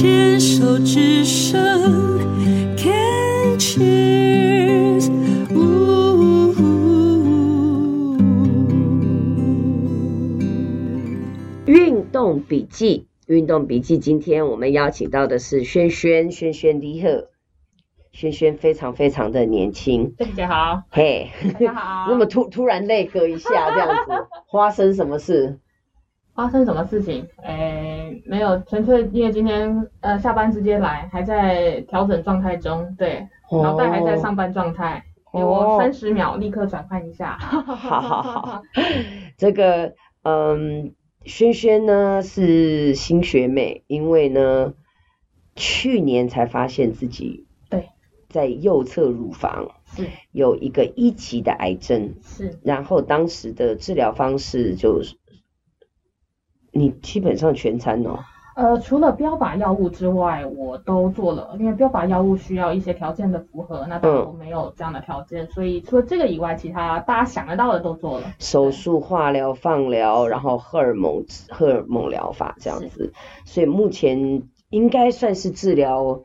牵手之声，Can cheers，运动笔记，运动笔记，今天我们邀请到的是轩轩，轩轩你好，轩轩非常非常的年轻，大家好，嘿，大家好，那么突突然泪哥一下这样子，发生什么事？发生什么事情？诶，没有，纯粹因为今天呃下班直接来，还在调整状态中，对，脑袋还在上班状态，给我三十秒立刻转换一下。好好好，这个嗯，轩轩呢是新学妹，因为呢去年才发现自己对在右侧乳房是有一个一级的癌症，是，然后当时的治疗方式就是。你基本上全餐哦。呃，除了标靶药物之外，我都做了，因为标靶药物需要一些条件的符合，那当然我没有这样的条件，嗯、所以除了这个以外，其他大家想得到的都做了。手术、化疗、放疗，然后荷尔蒙荷尔蒙疗法这样子，所以目前应该算是治疗。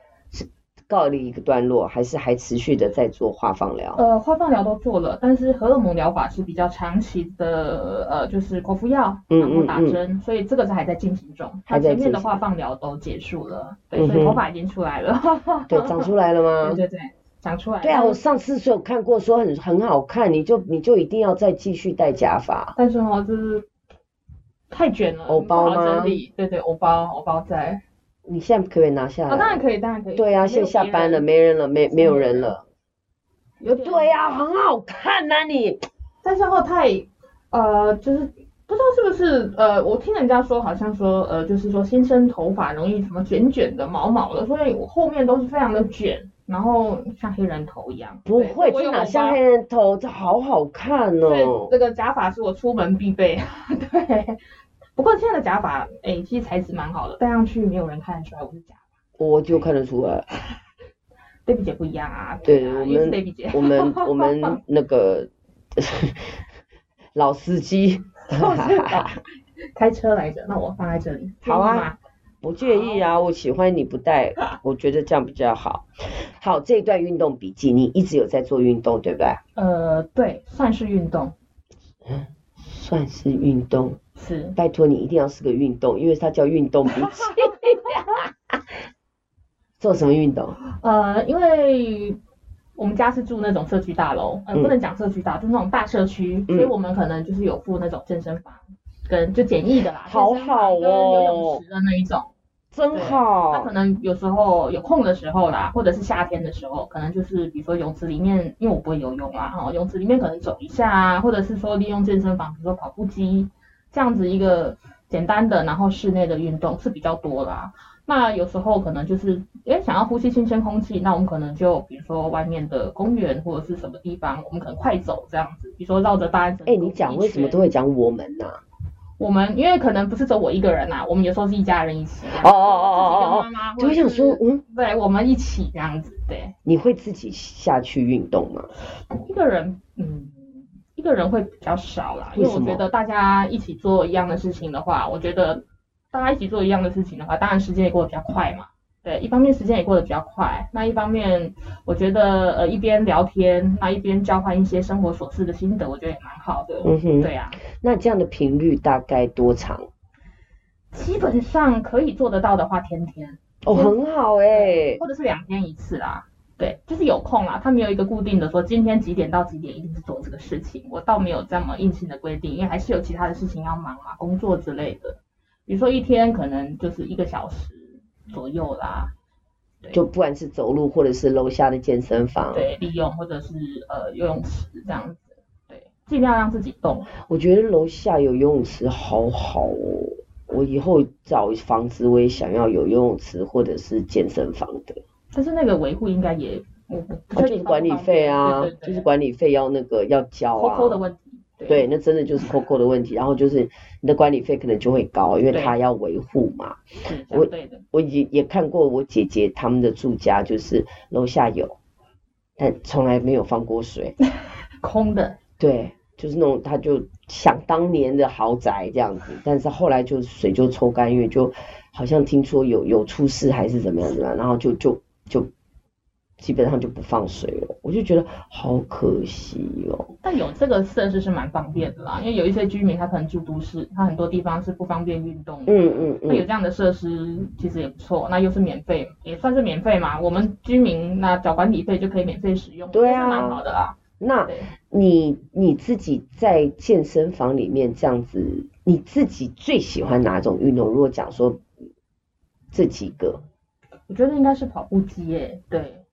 告了一个段落，还是还持续的在做化放疗？呃，化放疗都做了，但是荷尔蒙疗法是比较长期的，呃，就是口服药，然后打针，嗯嗯嗯，所以这个是还在进行中。它前面的化放疗都结束了，对，所以头发已经出来了。对，长出来了吗？对对对，长出来。对啊，我上次是有看过，说很很好看，你就你就一定要再继续戴假发。但是哦，就是太卷了，欧包吗？对对，欧包，欧包在。你现在可不可以拿下来？哦，当然可以，当然可以。对呀、啊，现在下班了，没人了，没没有人了。有。对呀、啊，很好看呐、啊、你。但是后太，呃，就是不知道是不是呃，我听人家说好像说呃，就是说新生头发容易什么卷卷的、毛毛的，所以我后面都是非常的卷，然后像黑人头一样。不会，这哪像黑人头？这好好看哦。这个假发是我出门必备。对。不过现在的假发，哎、欸，其实材质蛮好的，戴上去没有人看得出来我是假发。我就看得出来。Baby 姐不一样啊。对，我们 Baby 姐，我们 我们那个 老司机。开车来着，那我放在这里。好啊。不介意啊，我喜欢你不戴，我觉得这样比较好。好，这一段运动笔记，你一直有在做运动，对不对？呃，对，算是运动。嗯，算是运动。是，拜托你一定要是个运动，因为它叫运动笔记。做什么运动？呃，因为我们家是住那种社区大楼，呃，不能讲社区大，嗯、就是那种大社区，所以我们可能就是有附那种健身房，跟就简易的啦，好好哦，跟游泳池的那一种，真好。那可能有时候有空的时候啦，或者是夏天的时候，可能就是比如说泳池里面，因为我不会游泳啊，哈，泳池里面可能走一下啊，或者是说利用健身房，比如说跑步机。这样子一个简单的，然后室内的运动是比较多啦。那有时候可能就是，哎，想要呼吸新鲜空气，那我们可能就比如说外面的公园或者是什么地方，我们可能快走这样子。比如说绕着大安森林。哎，你讲为什么都会讲我们呢、啊？我们因为可能不是走我一个人呐、啊，我们有时候是一家人一起。哦哦哦哦哦。就会想说，嗯，对，我们一起这样子，对。你会自己下去运动吗？一个人，嗯。一个人会比较少啦，因为我觉得大家一起做一样的事情的话，我觉得大家一起做一样的事情的话，当然时间也过得比较快嘛。对，一方面时间也过得比较快，那一方面我觉得呃一边聊天，那一边交换一些生活琐事的心得，我觉得也蛮好的。嗯哼，对呀、啊。那这样的频率大概多长？基本上可以做得到的话，天天。哦，很好哎、欸。或者是两天一次啦。对，就是有空啦，他没有一个固定的说今天几点到几点一定是做这个事情，我倒没有这么硬性的规定，因为还是有其他的事情要忙嘛，工作之类的。比如说一天可能就是一个小时左右啦，就不管是走路或者是楼下的健身房，对，利用或者是呃游泳池这样子，对，尽量让自己动。我觉得楼下有游泳池好好哦，我以后找房子我也想要有游泳池或者是健身房的。但是那个维护应该也，我不，啊，就是管理费啊，对对对，就是管理费要那个要交啊。扣扣的问题。对，对，那真的就是扣扣的问题，然后就是你的管理费可能就会高，因为他要维护嘛。我我也也看过我姐姐他们的住家，就是楼下有，但从来没有放过水，空的。对，就是那种他就想当年的豪宅这样子，但是后来就水就抽干，因为就好像听说有有出事还是怎么样怎么样，然后就就就基本上就不放水了，我就觉得好可惜哦。但有这个设施是蛮方便的啦，因为有一些居民他可能住都市，他很多地方是不方便运动的。嗯嗯嗯。那有这样的设施其实也不错，那又是免费，也算是免费嘛。我们居民那缴管理费就可以免费使用，对啊，蛮好的啦。那你你自己在健身房里面这样子，你自己最喜欢哪种运动？如果讲说这几个，我觉得应该是跑步机耶。对，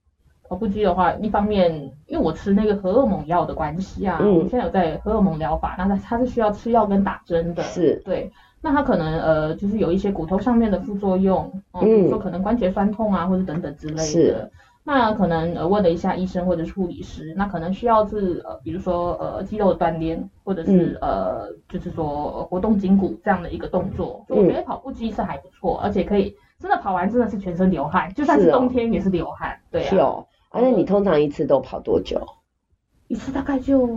跑步机的话，一方面因为我吃那个荷尔蒙药的关系啊，嗯，我现在有在荷尔蒙疗法，那它它是需要吃药跟打针的，是对。那它可能呃就是有一些骨头上面的副作用，嗯，比如说可能关节酸痛啊，或者等等之类的。是那可能呃问了一下医生或者是护理师，那可能需要是呃比如说呃肌肉的锻炼，或者是、嗯、呃就是说活动筋骨这样的一个动作。嗯、我觉得跑步机是还不错，而且可以真的跑完真的是全身流汗，就算是冬天也是流汗。哦、对啊。是哦。而且你通常一次都跑多久？一次大概就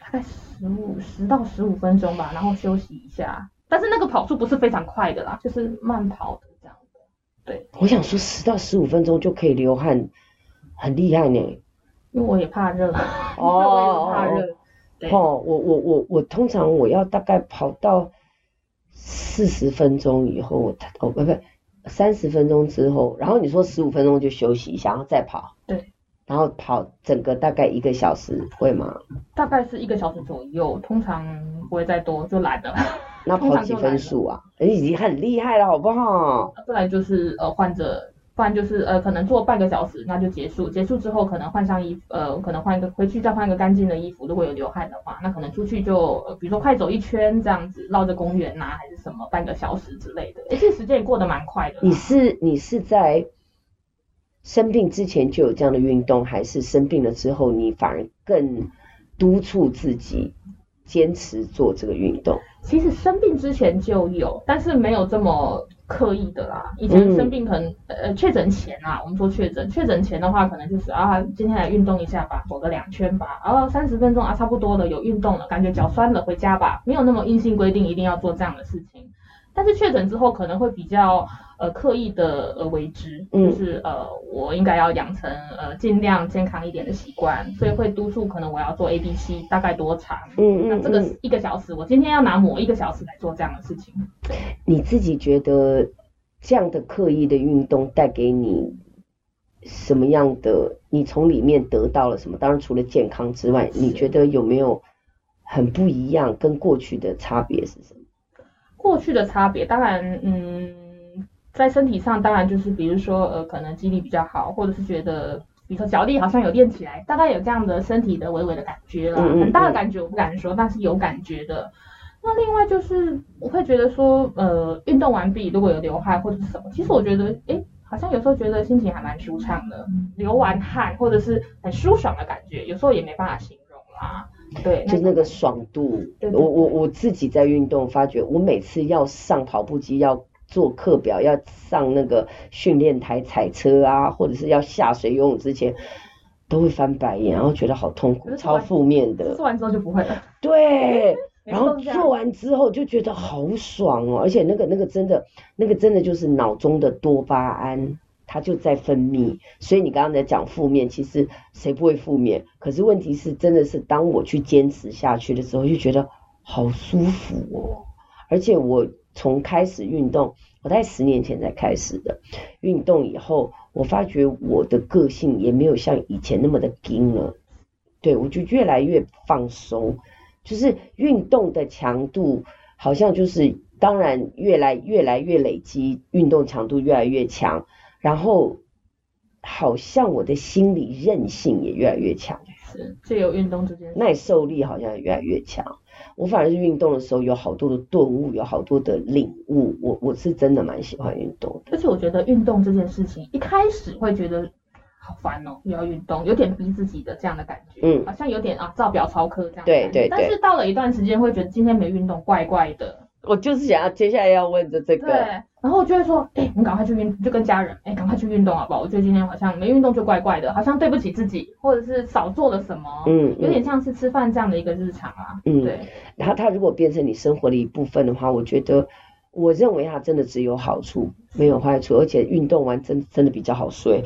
大概十五十到十五分钟吧，然后休息一下。但是那个跑速不是非常快的啦，就是慢跑的这样子。对。我想说十到十五分钟就可以流汗。很厉害呢，因为我也怕热，哦，我也怕热。哦，我我我我通常我要大概跑到四十分钟以后，我哦不不三十分钟之后，然后你说十五分钟就休息一下，然后再跑。对。然后跑整个大概一个小时会吗？大概是一个小时左右，通常不会再多，就懒了。那 跑几分数啊？哎，已经很厉害了，好不好？再来就是呃换着。不然就是呃，可能做半个小时，那就结束。结束之后，可能换上衣服，呃，可能换一个回去再换一个干净的衣服。如果有流汗的话，那可能出去就，呃、比如说快走一圈这样子，绕着公园呐、啊，还是什么，半个小时之类的。哎，这时间也过得蛮快的。你是你是在生病之前就有这样的运动，还是生病了之后你反而更督促自己坚持做这个运动？其实生病之前就有，但是没有这么。刻意的啦，以前生病可能、嗯、呃确诊前啊，我们说确诊，确诊前的话可能就是啊今天来运动一下吧，走个两圈吧，然后三十分钟啊差不多了，有运动了，感觉脚酸了，回家吧，没有那么硬性规定一定要做这样的事情。但是确诊之后可能会比较呃刻意的呃为之，就是呃我应该要养成呃尽量健康一点的习惯，所以会督促可能我要做 A B C 大概多长，嗯，那这个一个小时，我今天要拿某一个小时来做这样的事情。你自己觉得这样的刻意的运动带给你什么样的？你从里面得到了什么？当然除了健康之外，你觉得有没有很不一样？跟过去的差别是什么？过去的差别，当然，嗯，在身体上，当然就是，比如说，呃，可能肌力比较好，或者是觉得，比如说脚力好像有练起来，大概有这样的身体的微微的感觉啦，很大的感觉我不敢说，但是有感觉的。那另外就是，我会觉得说，呃，运动完毕如果有流汗或者是什么，其实我觉得，哎，好像有时候觉得心情还蛮舒畅的，流完汗或者是很舒爽的感觉，有时候也没办法形容啦。对，就那个爽度，对对对，我我我自己在运动，发觉我每次要上跑步机，要做课表，要上那个训练台踩车啊，或者是要下水游泳之前，都会翻白眼，然后觉得好痛苦，超负面的。做完之后就不会了。对，然后做完之后就觉得好爽哦，而且那个那个真的，那个真的就是脑中的多巴胺。它就在分泌，所以你刚刚在讲负面，其实谁不会负面？可是问题是，真的是当我去坚持下去的时候，就觉得好舒服哦。而且我从开始运动，我在十年前才开始的运动以后，我发觉我的个性也没有像以前那么的紧了。对，我就越来越放松，就是运动的强度好像就是当然越来越来越累积，运动强度越来越强。然后，好像我的心理韧性也越来越强，是，借由运动这件事，耐受力好像也越来越强。我反而是运动的时候有好多的顿悟，有好多的领悟。我我是真的蛮喜欢运动的，而且我觉得运动这件事情一开始会觉得好烦哦，又要运动，有点逼自己的这样的感觉，嗯，好像有点啊照表操课这样。对对对。但是到了一段时间，会觉得今天没运动怪怪的。我就是想要接下来要问的这个。对，然后我就会说，哎、欸，我们赶快去运，就跟家人，哎、欸，赶快去运动好不好？我觉得今天好像没运动就怪怪的，好像对不起自己，或者是少做了什么，嗯，有点像是吃饭这样的一个日常啊。嗯，对。然后它如果变成你生活的一部分的话，我觉得，我认为它真的只有好处，没有坏处，而且运动完真真的比较好睡。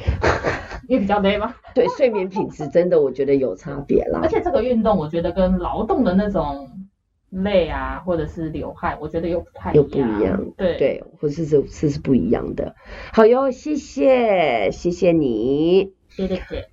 因为比较累吗？对，睡眠品质真的我觉得有差别啦。而且这个运动我觉得跟劳动的那种累啊，或者是流汗，我觉得又不太又不一样。对对，或是是是是不一样的。好哟，谢谢谢谢你，谢谢姐。